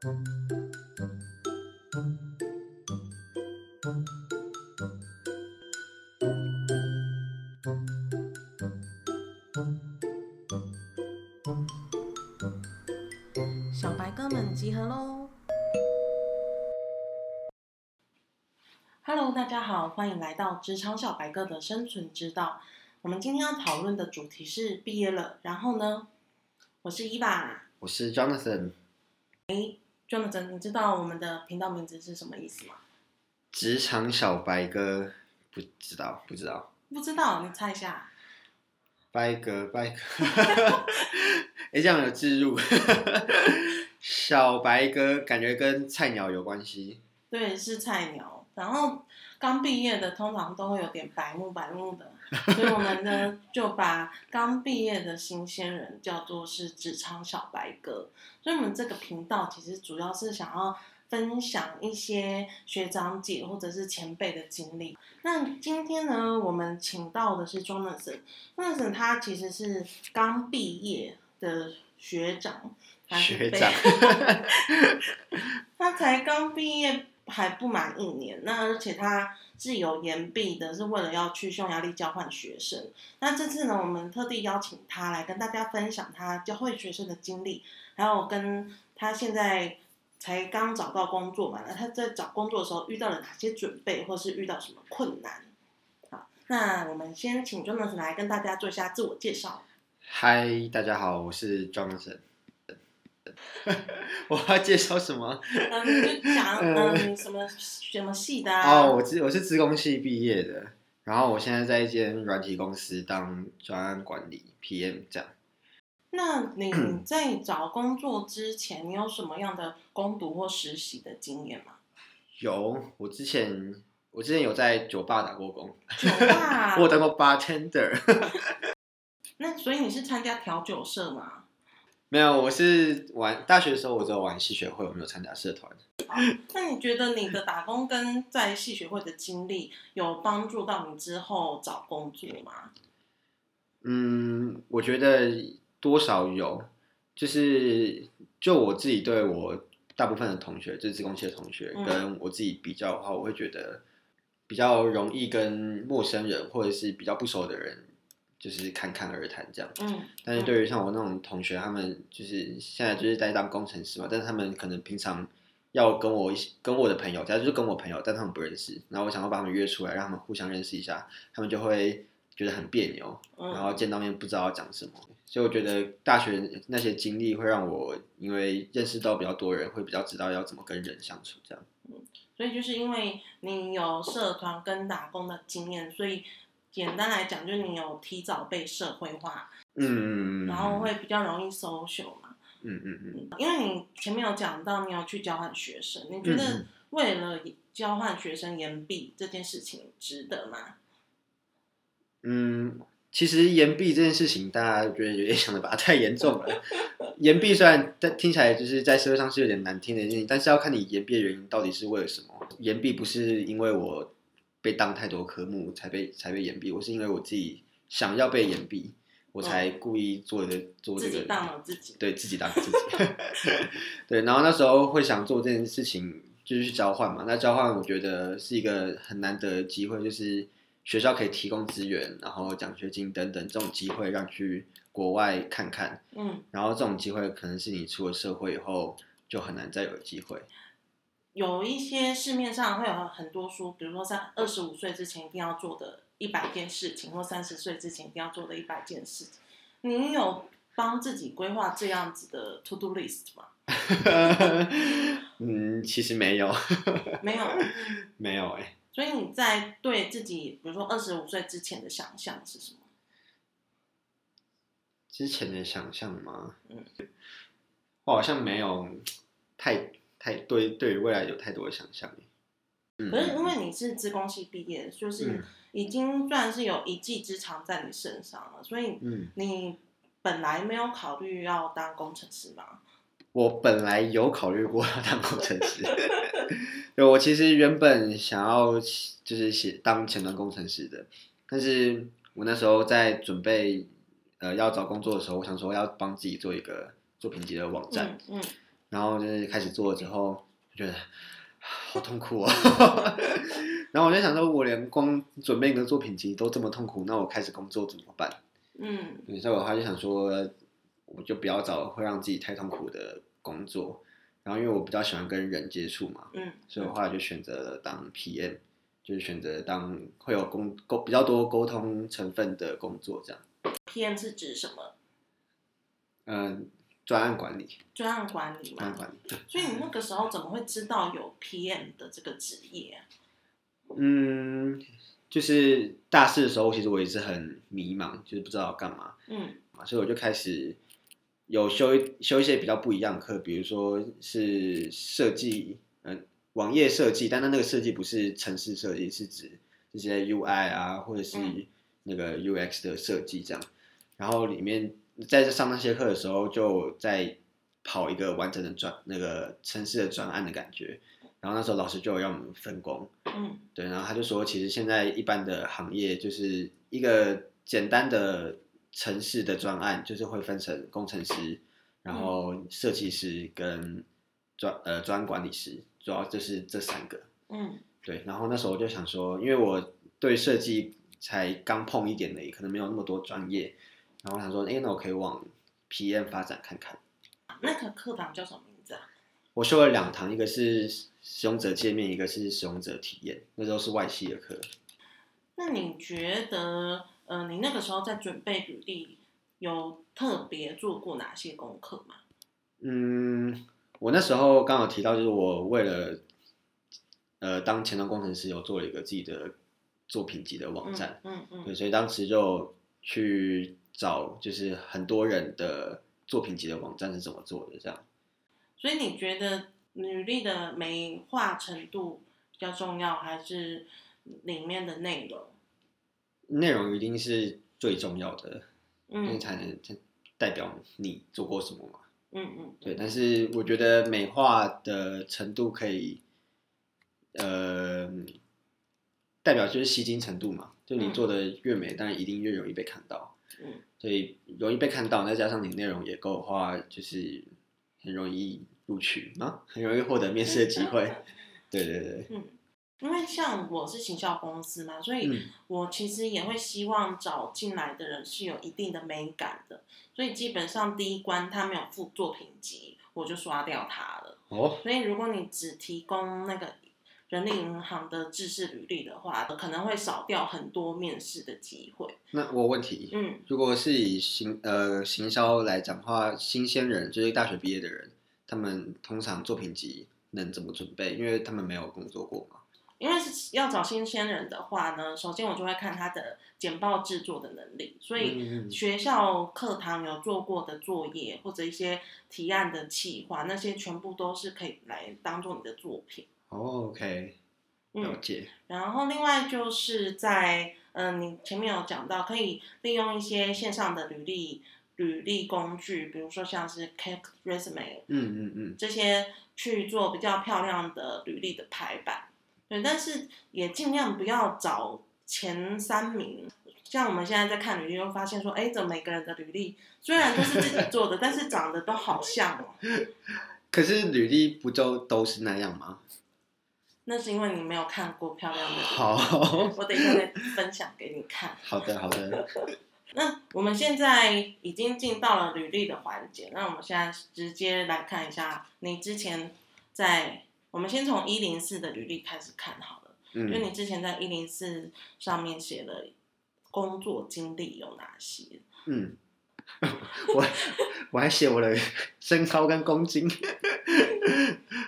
小白哥们集合喽！Hello，大家好，欢迎来到职场小白哥的生存之道。我们今天要讨论的主题是毕业了，然后呢？我是伊娃，我是 Jonathan。哎，Jonathan，你知道我们的频道名字是什么意思吗？职场小白哥，不知道，不知道，不知道，你猜一下。白哥，白哥，哎，这样有植入。小白哥感觉跟菜鸟有关系。对，是菜鸟。然后刚毕业的通常都会有点白目白目的，所以我们呢 就把刚毕业的新鲜人叫做是职场小白哥。所以我们这个频道其实主要是想要分享一些学长姐或者是前辈的经历。那今天呢，我们请到的是庄乐森，庄乐森他其实是刚毕业的学长，学长，他才刚毕业。还不满一年，那而且他是有延毕的，是为了要去匈牙利交换学生。那这次呢，我们特地邀请他来跟大家分享他交换学生的经历，还有跟他现在才刚找到工作嘛，那他在找工作的时候遇到了哪些准备，或是遇到什么困难？好，那我们先请 Jonathan 来跟大家做一下自我介绍。嗨，大家好，我是 Jonathan。我要介绍什么？嗯，就讲 嗯什么什么系的啊？哦，我自我是资工系毕业的，然后我现在在一间软体公司当专案管理 PM 这样。那你在找工作之前，你有什么样的攻读或实习的经验吗？有，我之前我之前有在酒吧打过工。酒吧？我当过 bartender。那所以你是参加调酒社吗？没有，我是玩大学的时候，我只有玩戏学会，我没有参加社团。那你觉得你的打工跟在戏学会的经历有帮助到你之后找工作吗？嗯，我觉得多少有，就是就我自己对我大部分的同学，就是自工系的同学，跟我自己比较的话，我会觉得比较容易跟陌生人或者是比较不熟的人。就是侃侃而谈这样，嗯，但是对于像我那种同学，他们就是现在就是在当工程师嘛，但是他们可能平常要跟我一起跟我的朋友，假如就是跟我朋友，但他们不认识，然后我想要把他们约出来，让他们互相认识一下，他们就会觉得很别扭，然后见到面不知道要讲什么，所以我觉得大学那些经历会让我因为认识到比较多人，会比较知道要怎么跟人相处这样，嗯，所以就是因为你有社团跟打工的经验，所以。简单来讲，就是你有提早被社会化，嗯，然后会比较容易 social 嘛，嗯嗯嗯，因为你前面有讲到你要去交换学生，你觉得为了交换学生延毕这件事情值得吗？嗯，其实延毕这件事情，大家觉得有点想的把它太严重了。延毕虽然但听起来就是在社会上是有点难听的事情，但是要看你延毕的原因到底是为了什么。延毕不是因为我。被当太多科目才被才被掩蔽，我是因为我自己想要被掩蔽，我才故意做的做这个，当了自己，对自己当自己，对，然后那时候会想做这件事情，就是去交换嘛。那交换我觉得是一个很难得的机会，就是学校可以提供资源，然后奖学金等等这种机会，让去国外看看，嗯，然后这种机会可能是你出了社会以后就很难再有机会。有一些市面上会有很多书，比如说在二十五岁之前一定要做的一百件事情，或三十岁之前一定要做的一百件事情。你有帮自己规划这样子的 to do list 吗？嗯，其实没有，没有，没有哎。所以你在对自己，比如说二十五岁之前的想象是什么？之前的想象吗？嗯，我好像没有太。太对，对于未来有太多的想象。可是因为你是资工系毕业，就是已经算是有一技之长在你身上了，所以你本来没有考虑要当工程师吗？我本来有考虑过要当工程师，对我其实原本想要就是写当前端工程师的，但是我那时候在准备呃要找工作的时候，我想说要帮自己做一个作品集的网站，嗯。然后就是开始做了之后，就觉得好痛苦哦。然后我就想说，我连光准备一个作品集都这么痛苦，那我开始工作怎么办？嗯所以我后来就想说，我就不要找会让自己太痛苦的工作。然后因为我比较喜欢跟人接触嘛，嗯，所以我后来就选择了当 PM，就是选择当会有沟沟比较多沟通成分的工作这样。PM 是指什么？嗯，专案管理，专案管理嘛。专案管理。所以你那个时候怎么会知道有 PM 的这个职业啊？嗯，就是大四的时候，其实我也是很迷茫，就是不知道要干嘛嗯嘛，所以我就开始有修一修一些比较不一样的课，比如说是设计，嗯、网页设计，但它那个设计不是城市设计，是指这些 UI 啊，或者是嗯那个 UX 的设计这样。然后里面在这上那些课的时候，就在跑一个完整的专那个城市的专案的感觉。然后那时候老师就有让我们分工，嗯对，然后他就说，其实现在一般的行业就是一个简单的城市的专案，就是会分成工程师，然后设计师跟专呃专案管理师，主要就是这三个。嗯对，然后那时候我就想说，因为我对设计才刚碰一点而已，可能没有那么多专业，然后我想说，哎，那我可以往 PM 发展看看。那个课堂叫什么名字啊？我修了两堂，一个是使用者界面，一个是使用者体验，那时候是外系的课。那你觉得，呃，你那个时候在准备履历，有特别做过哪些功课吗？嗯，我那时候刚好提到，就是我为了呃当前端工程师，有做了一个自己的作品集的网站，嗯嗯对，所以当时就去找就是很多人的作品集的网站是怎么做的，这样。所以你觉得履历的美化程度比较重要，还是里面的内容？内容一定是最重要的，因为嗯才能代表你做过什么嘛。嗯嗯，对，但是我觉得美化的程度可以，呃，代表就是吸睛程度嘛。就你嗯做的越美，当然一定越容易被看到。嗯，所以容易被看到，再加上你内容也够的话，就是很容易录取啊，很容易获得面试的机会。对对对，嗯，因为像我是行销公司嘛，所以嗯我其实也会希望找进来的人是有一定的美感的，所以基本上第一关他没有附作品集，我就刷掉他了。哦，所以如果你只提供那个人力银行的制式履历的话，可能会少掉很多面试的机会。那我问题，嗯，如果是以行呃行销来讲的话，新鲜人就是大学毕业的人，他们通常作品集能怎么准备？因为他们没有工作过嘛。因为是要找新鲜人的话呢，首先我就会看他的简报制作的能力，所以嗯学校课堂有做过的作业或者一些提案的企划，那些全部都是可以来当做你的作品。哦，OK，了嗯，解。然后另外就是在嗯、呃你前面有讲到，可以利用一些线上的履历履历工具，比如说像是 Cake Resume 嗯嗯嗯，这些去做比较漂亮的履历的排版。对，但是也尽量不要找前三名。像我们现在在看履历，又发现说，哎，怎么每个人的履历虽然都是自己做的，但是长得都好像哦。可是履历不就都是那样吗？那是因为你没有看过漂亮的。好，我等一下再分享给你看。好的好的，那我们现在已经进到了履历的环节，那我们现在直接来看一下你之前在，我们先从一零四的履历开始看好了，因为嗯，你之前在一零四上面写的工作经历有哪些？嗯，我我还写我的身高跟公斤，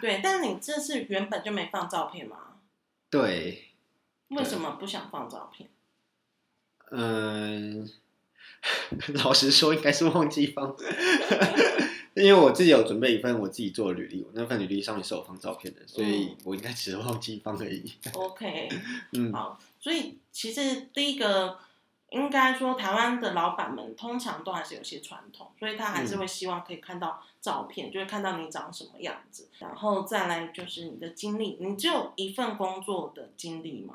对，但你这是原本就没放照片吗？对，为什么不想放照片？嗯，老实说应该是忘记放，因为我自己有准备一份我自己做的履历，我那份履历上面是有放照片的，所以我应该只是忘记放而已。OK，嗯好，所以其实第一个应该说，台湾的老板们通常都还是有些传统，所以他还是会希望可以看到照片，就会看到你长什么样子。然后再来就是你的经历，你只有一份工作的经历吗？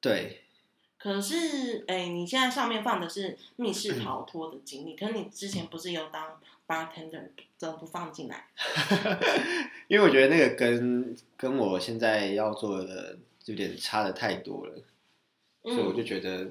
对，可是，哎，你现在上面放的是密室逃脱的经历，可是你之前不是有当 bartender 怎么不放进来？因为我觉得那个跟跟我现在要做的有点差的太多了，所以我就嗯，觉得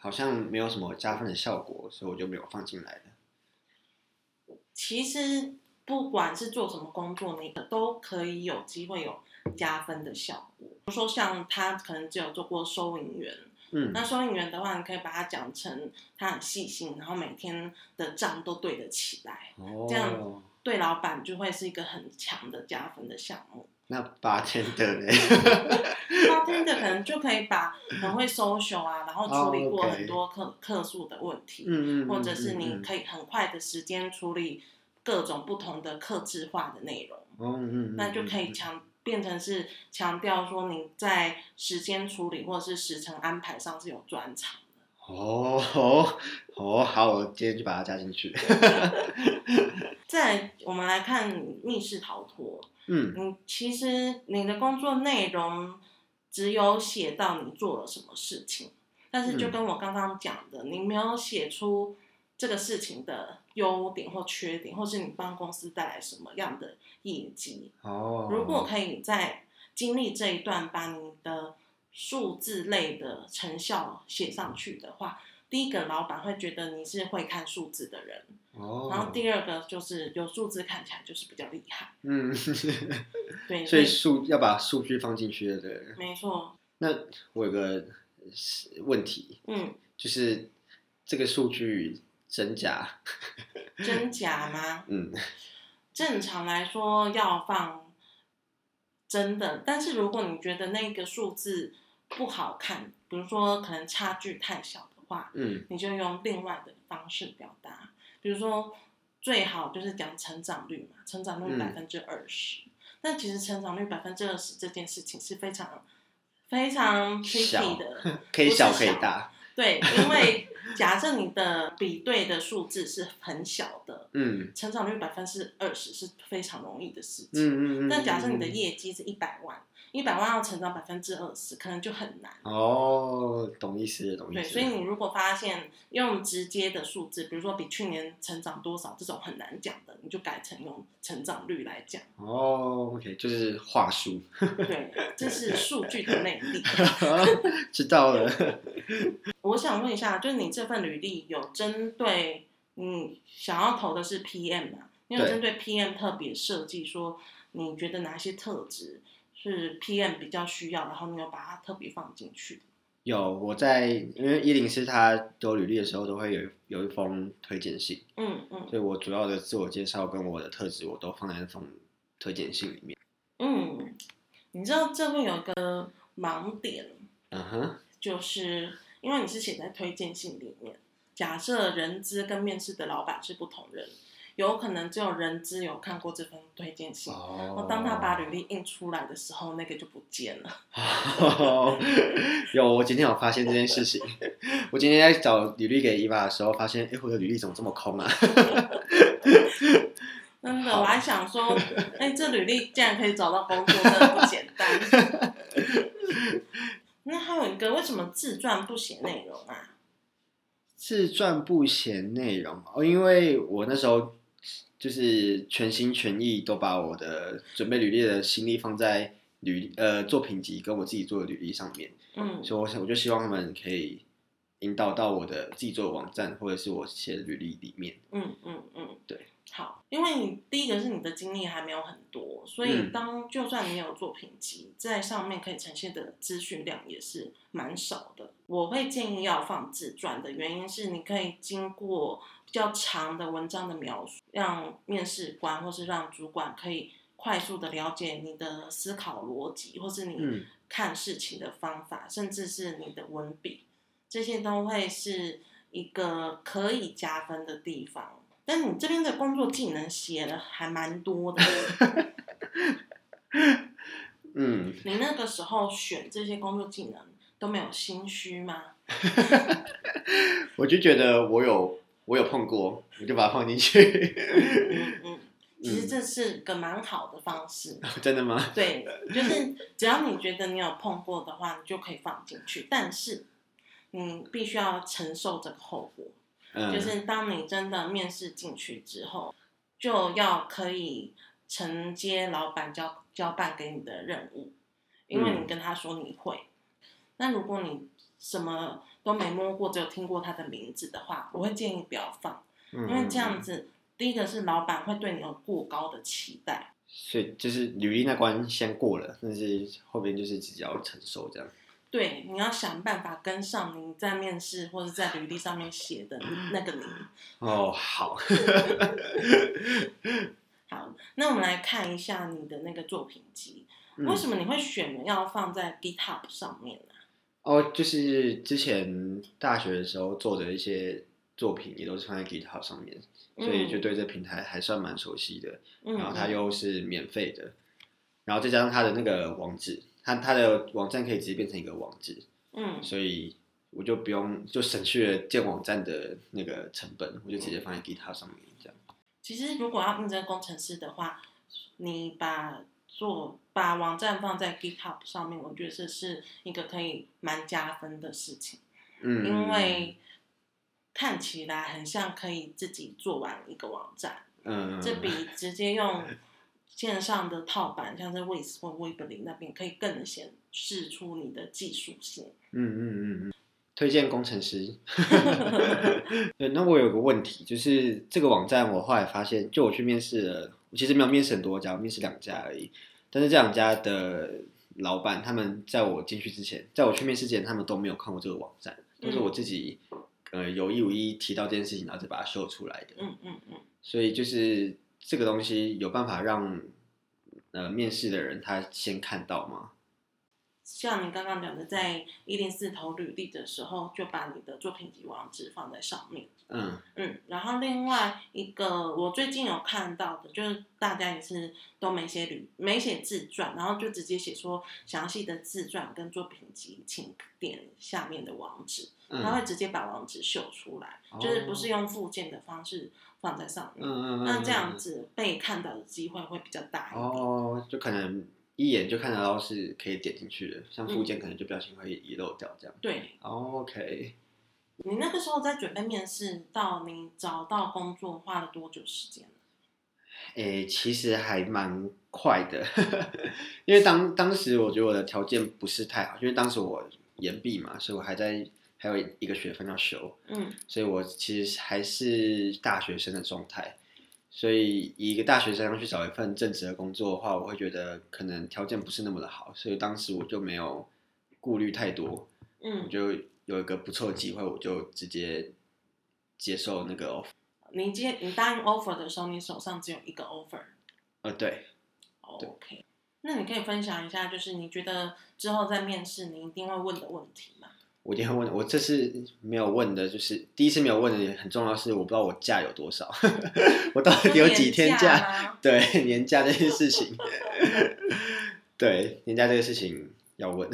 好像没有什么加分的效果，所以我就没有放进来了。其实不管是做什么工作，你都可以有机会有加分的效果。比如说像他可能只有做过收银员，嗯那收银员的话，你可以把它讲成他很细心，然后每天的账都对得起来，哦，这样对老板就会是一个很强的加分的项目。那八天的呢？bartender 可能就可以把很会 social 啊，然后处理过很多客客诉的问题，嗯嗯，或者是你，可以很快的时间处理各种不同的客制化的内容，哦嗯嗯，那就可以嗯强变成是强调说你在时间处理或者是时程安排上是有专长的。哦哦 哦，好，我今天就把它加进去。再我们来看密室逃脱，嗯。嗯，其实你的工作内容只有写到你做了什么事情，但是就嗯。跟我刚刚讲的，你没有写出这个事情的优点或缺点，或是你帮公司带来什么样的业绩。哦，如果可以在经历这一段把你的数字类的成效写上去的话，第一个老板会觉得你是会看数字的人，哦，然后第二个就是有数字看起来就是比较厉害。嗯，对，所以数要把数据放进去的，对。没错，那我有个问题，嗯，就是这个数据真假，真假吗？嗯正常来说要放真的，但是如果你觉得那个数字不好看，比如说可能差距太小的话，嗯你就用另外的方式表达，比如说最好就是讲成长率嘛，成长率嗯百分之二十。但其实成长率百分之二十这件事情是非常非常 tricky 的，可以小可以大，对，因为假设你的比对的数字是很小的，嗯成长率百分之二十是非常容易的事情。嗯嗯嗯。但假设你的嗯业绩是一百万，一百万要成长百分之二十，可能就很难。哦，懂意思了，懂意对，思对。所以你如果发现用直接的数字，比如说比去年成长多少这种很难讲的，你就改成用成长率来讲。哦，OK，就是话术，对，这是数据的魅力。知道了。我想问一下，就是你这份履历有针对你想要投的是 PM 嘛？你有对针对 PM 特别设计说，你觉得哪些特质是 PM 比较需要，然后你有把它特别放进去？有我在，因为一零四他丢履历的时候都会有有一封推荐信，嗯嗯所以我主要的自我介绍跟我的特质我都放在那封推荐信里面。嗯，你知道这会有个盲点，嗯哼，就是因为你是写在推荐信里面，假设人资跟面试的老板是不同人，有可能只有人资有看过这份推荐信。哦当他把履历印出来的时候，那个就不见了。有，我今天有发现这件事情。我今天在找履历给伊娃的时候，发现，哎，我的履历怎么这么空啊？真的，我还想说，哎、这履历竟然可以找到工作，真的不简单。那还有一个，为什么自传不写内容啊？自传不写内容哦，因为我那时候就是全心全意都把我的准备履历的心力放在履呃作品集跟我自己做的履历上面，嗯所以我想我就希望他们可以引导到我的自己做的网站或者是我写的履历里面。嗯嗯嗯，对。好，因为你第一个是你的经历还没有很多，所以嗯当就算你有作品集，在上面可以呈现的资讯量也是蛮少的。我会建议要放自传的原因是，你可以经过比较长的文章的描述，让面试官或是让主管可以快速的了解你的思考逻辑，或是你嗯看事情的方法，甚至是你的文笔，这些都会是一个可以加分的地方。但你这边的工作技能写的还蛮多的，嗯，你那个时候选这些工作技能都没有心虚吗？我就觉得我有我有碰过，我就把它放进去。嗯 嗯，其实这是个蛮好的方式。真的吗？对，就是只要你觉得你有碰过的话，你就可以放进去。但是你必须要承受这个后果，嗯，就是当你真的面试进去之后，就要可以承接老板交交办给你的任务，因为你嗯跟他说你会。那如果你什么都没摸过，只有听过他的名字的话，我会建议不要放，嗯，因为这样子，第一个是老板会对你有过高的期待，所以就是履历那关先过了，但是后边就是自己要承受这样。对，你要想办法跟上你在面试或者在履历上面写的那个你。哦，好，好，那我们来看一下你的那个作品集，为嗯什么你会选要放在 GitHub 上面呢、哦，就是之前大学的时候做的一些作品也都是放在 GitHub 上面，所以就对这平台还算蛮熟悉的。嗯，然后它又是免费的，然后再加上它的那个网址，它它的网站可以直接变成一个网址，嗯。所以我就不用就省去了建网站的那个成本，我就直接放在 GitHub 上面这样。其实如果要应征工程师的话，你把做把网站放在 GitHub 上面，我觉得这是一个可以蛮加分的事情，嗯，因为看起来很像可以自己做完一个网站，嗯，这比直接用线上的套版，像在 Wix 或 Weebly 那边，可以更显示出你的技术性。嗯嗯嗯嗯，推荐工程师。对，那我有个问题，就是这个网站我后来发现，就我去面试了，我其实没有面试很多家，我面试两家而已。但是这两家的老板，他们在我进去之前，在我去面试之前，他们都没有看过这个网站，都是我自己、呃有意无意提到这件事情，然后再把它秀出来的。嗯嗯嗯，所以就是这个东西有办法让呃面试的人他先看到吗？像你刚刚讲的，在一零四投履历的时候，就把你的作品集网址放在上面。嗯嗯，然后另外一个我最近有看到的，就是大家也是都没写履没写自传，然后就直接写说详细的自传跟作品集，请点下面的网址，嗯，他会直接把网址秀出来，就是不是用附件的方式放在上面。嗯嗯嗯，那这样嗯子被看到的机会会比较大一点。哦，就可能一眼就看得到是可以点进去的，像嗯附件可能就不小心会遗漏掉这样。对哦 OK，你那个时候在准备面试，到你找到工作花了多久时间？诶，其实还蛮快的，因为当当时我觉得我的条件不是太好，因为当时我延毕嘛，所以我还在还有一个学分要修，嗯所以我其实还是大学生的状态。所以以一个大学生要去找一份正职的工作的话，我会觉得可能条件不是那么的好，所以当时我就没有顾虑太多，嗯我嗯，就有一个不错的机会，我就直接接受那个 offer。你接你答应 offer 的时候，你手上只有一个 offer。呃，对，OK，那你可以分享一下，就是你觉得之后在面试你一定会问的问题吗？我一定会问。我这次没有问的，就是第一次没有问的，也很重要是我不知道我假有多少，我到底有几天年假？吗？对，年假这件事情，对年假这个事情要问。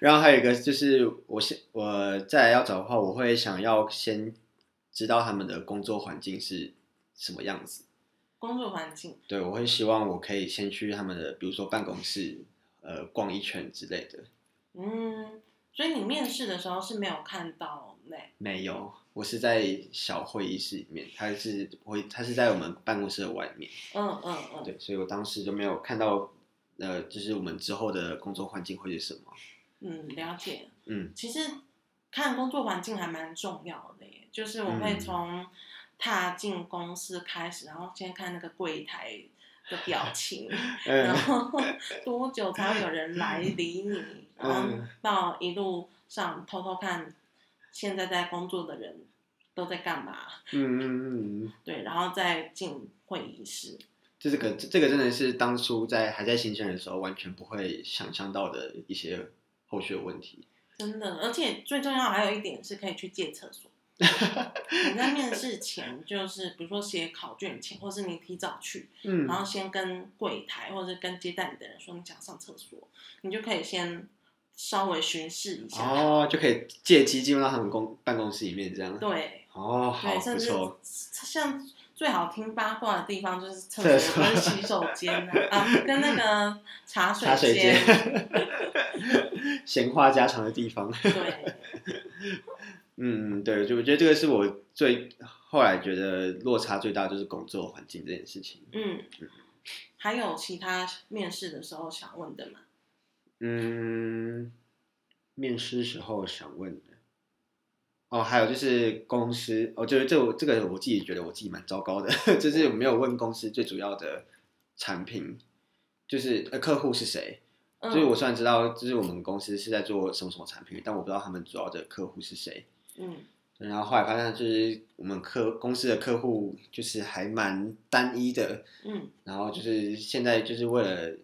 然后还有一个就是，我先我再来要找的话，我会想要先知道他们的工作环境是什么样子。工作环境，对，我会希望我可以先去他们的，比如说办公室，呃，逛一圈之类的。嗯，所以你面试的时候是没有看到没，没有，我是在小会议室里面，他是会，他是在我们办公室的外面。嗯嗯嗯，对，所以我当时就没有看到，呃，就是我们之后的工作环境会是什么。嗯，了解。嗯其实看工作环境还蛮重要的耶，就是我会嗯从踏进公司开始，然后先看那个柜台的表情，然嗯后多久才会有人来理你，然后嗯到一路上偷偷看现在在工作的人都在干嘛，嗯嗯嗯嗯，对，然后再进会议室。就这个这个真的是当初在还在新鲜的时候完全不会想象到的一些后续的问题。真的，而且最重要还有一点是可以去借厕所。你在面试前，就是比如说写考卷前，或是你提早去，嗯然后先跟柜台或者跟接待你的人说你想上厕所，你就可以先稍微巡视一下。哦，就可以借机进入到他们公办公室里面这样。对哦，好对，甚至。像最好听八卦的地方就是厕厕所所跟洗手间啊，啊跟那个茶水茶水间。间，闲话家常的地方。对，嗯嗯，对，就我觉得这个是我最后来觉得落差最大，就是工作环境这件事情。嗯，还有其他面试的时候想问的吗？嗯，面试时候想问的，哦，还有就是公司，哦，就是这我这个我自己觉得我自己蛮糟糕的，就是没有问公司最主要的产品，就是呃客户是谁。嗯所以我虽然知道，就是我们公司是在做什么什么产品，但我不知道他们主要的客户是谁。嗯然后后来发现，就是我们客公司的客户就是还蛮单一的，嗯然后就是现在就是为了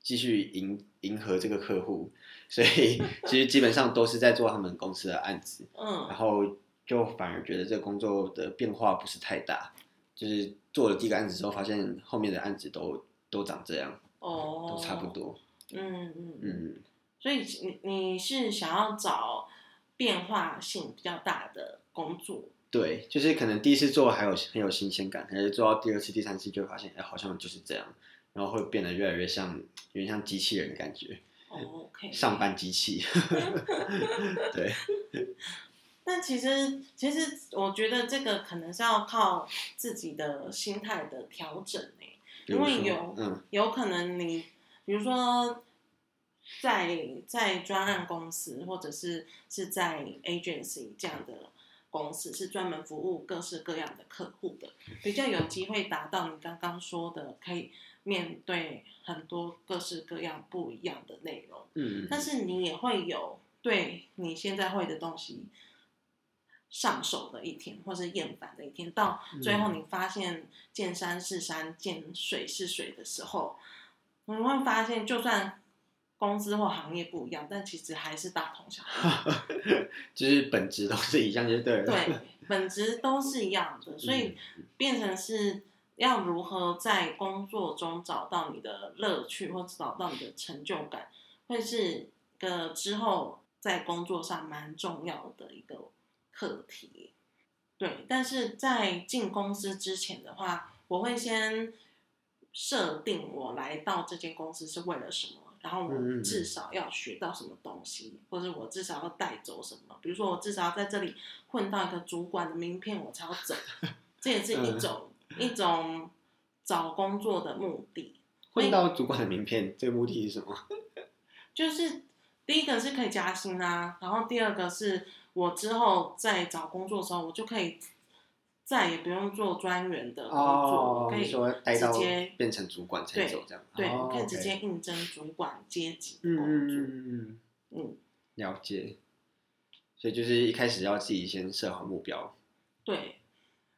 继续迎迎合这个客户，所以其实基本上都是在做他们公司的案子，嗯然后就反而觉得这个工作的变化不是太大，就是做了第一个案子之后，发现后面的案子都都长这样，哦，都差不。多。嗯嗯嗯。嗯，所以你你是想要找变化性比较大的工作？对，就是可能第一次做还有很有新鲜感，可是做到第二次、第三次就会发现，哎，好像就是这样，然后会变得越来越像，有点像机器人的感觉。上班机器。对，但其实，其实我觉得这个可能是要靠自己的心态的调整呢，因为有嗯有可能你，比如说在在专案公司或者是是在 agency 这样的公司，是专门服务各式各样的客户的，比较有机会达到你刚刚说的，可以面对很多各式各样不一样的内容。嗯，但是你也会有对你现在会的东西上手的一天，或是厌烦的一天。到最后你发现见山是山，见水是水的时候，你会发现，就算公司或行业不一样，但其实还是大同小异。就是本质都是一样，就对了。对，本质都是一样的，所以变成是要如何在工作中找到你的乐趣，或找到你的成就感，会是个之后在工作上蛮重要的一个课题。对，但是在进公司之前的话，我会先设定我来到这间公司是为了什么，然后我至少要学到什么东西，或者我至少要带走什么。比如说，我至少要在这里混到一个主管的名片，我才要走。这也是一嗯种、一种找工作的目的。混到主管的名片，这个目的是什么？就是第一个是可以加薪啊，然后第二个是我之后在找工作的时候，我就可以再也不用做专员的工作，我可以直接变成主管才对走这样。对，可以直接应征主管阶级工作。嗯嗯嗯嗯，嗯，了解。所以就是一开始要自己先设好目标。对，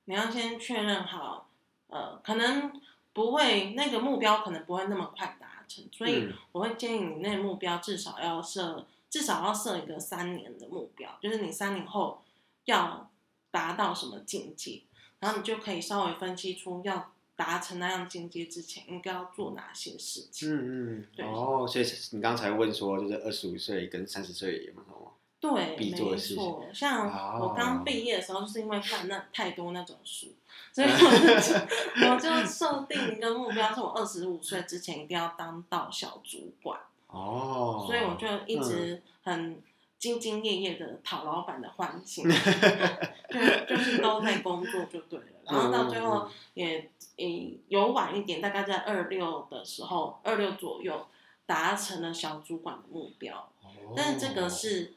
你要先确认好，呃，可能不会那个目标可能不会那么快达成，所以嗯我会建议你那个目标至少要设，至少要设一个三年的目标，就是你三年后要达到什么境界，然后你就可以稍微分析出要达成那样境界之前应该要做哪些事情。嗯嗯，对哦，所以你刚才问说，就是二十五岁跟三十岁有没有？对，必做的没事情错。像我哦刚毕业的时候，就是因为看那太多那种书，所以 我就我就设定一个目标，是我二十五岁之前一定要当到小主管。哦，所以我就一直很兢兢业业的讨老板的欢心，就就是都在工作就对了。然后到最后也也有晚一点，大概在二六的时候，二六左右达成了小主管的目标。哦，但是这个是，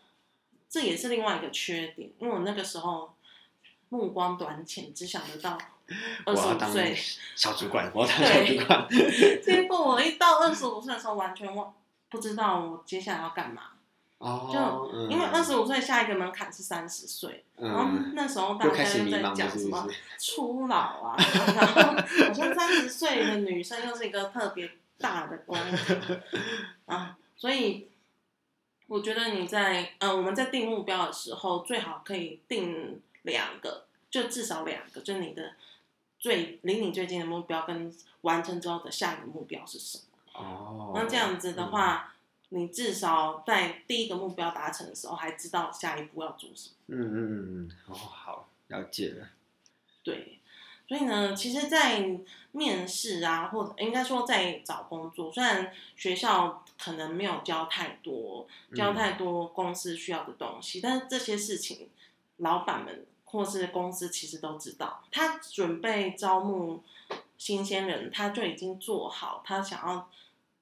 这也是另外一个缺点，因为我那个时候目光短浅，只想得到 二十五岁，小主管，我要当小主管。结果我一到二十五岁的时候，完全忘不知道我接下来要干嘛。哦，就因为二十五岁下一个门槛是三十岁，然后嗯，那时候大家又在讲什么？初老啊，然后好像三十岁的女生又是一个特别大的关卡啊，所以我觉得你在呃我们在定目标的时候，最好可以定两个，就至少两个，就你的最离你最近的目标跟完成之后的下一个目标是什么。哦，那这样子的话，你至少在第一个目标达成的时候，还知道下一步要做什么。嗯，嗯嗯嗯，哦，好，了解了。对，所以呢，其实，在面试啊，或者应该说在找工作，虽然学校可能没有教太多，教嗯太多公司需要的东西，但是这些事情老板们或是公司其实都知道，他准备招募新鲜人，他就已经做好他想要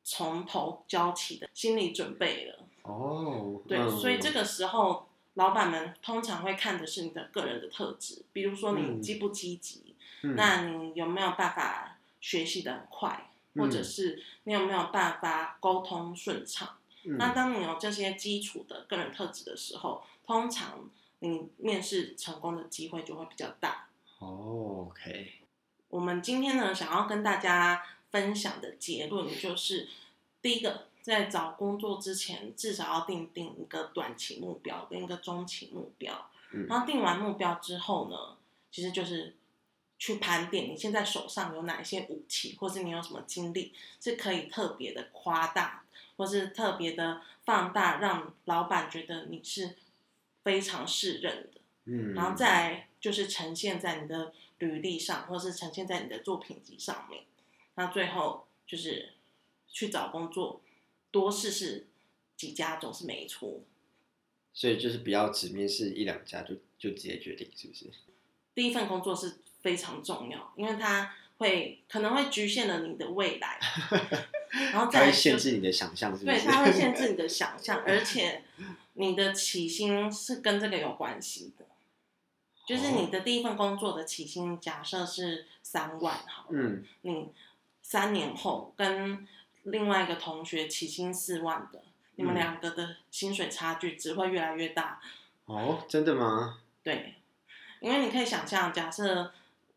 从头教起的心理准备了。哦，对，嗯所以这个时候，老板们通常会看的是你的个人的特质，比如说你嗯积不积极，嗯那你有没有办法学习的很快，或者嗯是你有没有办法沟通顺畅？嗯那当你有这些基础的个人特质的时候，通常你面试成功的机会就会比较大。哦，OK，我们今天呢，想要跟大家分享的结论就是，第一个，在找工作之前，至少要定定一个短期目标跟一个中期目标。嗯然后定完目标之后呢，其实就是去盘点你现在手上有哪一些武器，或是你有什么经历是可以特别的夸大，或是特别的放大，让老板觉得你是非常适任的。嗯，然后再来就是呈现在你的履历上，或是呈现在你的作品集上面。那最后就是去找工作，多试试几家总是没错。所以就是不要只面试一两家就就直接决定，是不是？第一份工作是非常重要，因为它会可能会局限了你的未来，然后它再限制你的想象，是不对，它会限制你的想象，而且你的起薪是跟这个有关系的。就是你的第一份工作的起薪，假设是三万好了，嗯，你三年后跟另外一个同学起薪四万的，你们嗯两个的薪水差距只会越来越大。哦，真的吗？对，因为你可以想象，假设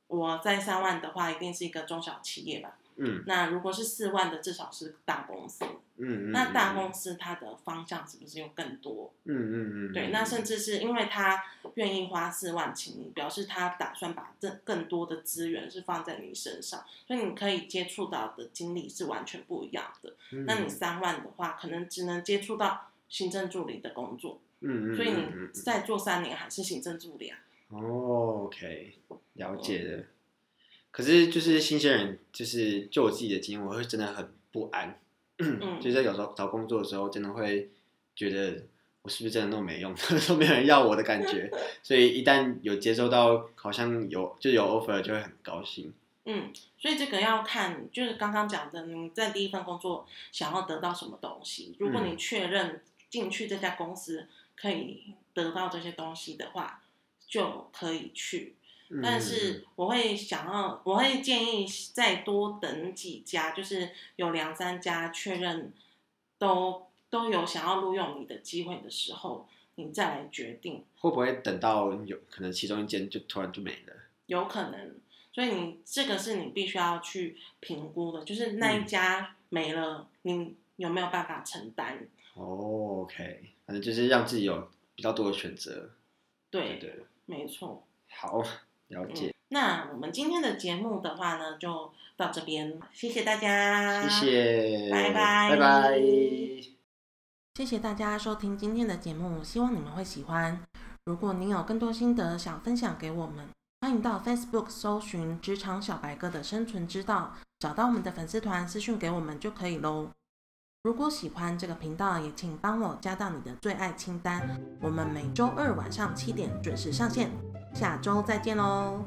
我在三万的话，一定是一个中小企业吧。嗯那如果是四万的，至少是大公司。嗯嗯，那大嗯公司它的方向是不是又更多？嗯嗯嗯，对，嗯那甚至是因为他愿意花四万请你，表示他打算把这更多的资源是放在你身上，所以你可以接触到的经历是完全不一样的。嗯那你三万的话，可能只能接触到行政助理的工作，嗯嗯，所以你再做三年还是行政助理啊。哦，OK，了解了。可是就是新鲜人，就是就我自己的经验，我会真的很不安。嗯 就是在有时候找工作的时候，真的会觉得我是不是真的那么没用，都没有人要我的感觉。所以一旦有接收到好像有就有 offer，就会很高兴。嗯，所以这个要看，就是刚刚讲的，你在第一份工作想要得到什么东西。如果你嗯确认进去这家公司可以得到这些东西的话，就可以去。嗯但是我会想要，我会建议再多等几家，就是有两三家确认都都有想要录用你的机会的时候，你再来决定，会不会等到有可能其中一间就突然就没了？有可能。所以你这个是你必须要去评估的，就是那嗯一家没了，你有没有办法承担？哦，OK，反正就是让自己有比较多的选择。对，对，没错。好，了解，那我们今天的节目的话呢，就到这边，谢谢大家，谢谢，拜拜拜拜。谢谢大家收听今天的节目，希望你们会喜欢。如果您有更多心得想分享给我们，欢迎到 Facebook 搜寻“职场小白哥的生存之道”，找到我们的粉丝团私讯给我们就可以喽。如果喜欢这个频道，也请帮我加到你的最爱清单。我们每周二晚上七点准时上线，下周再见喽。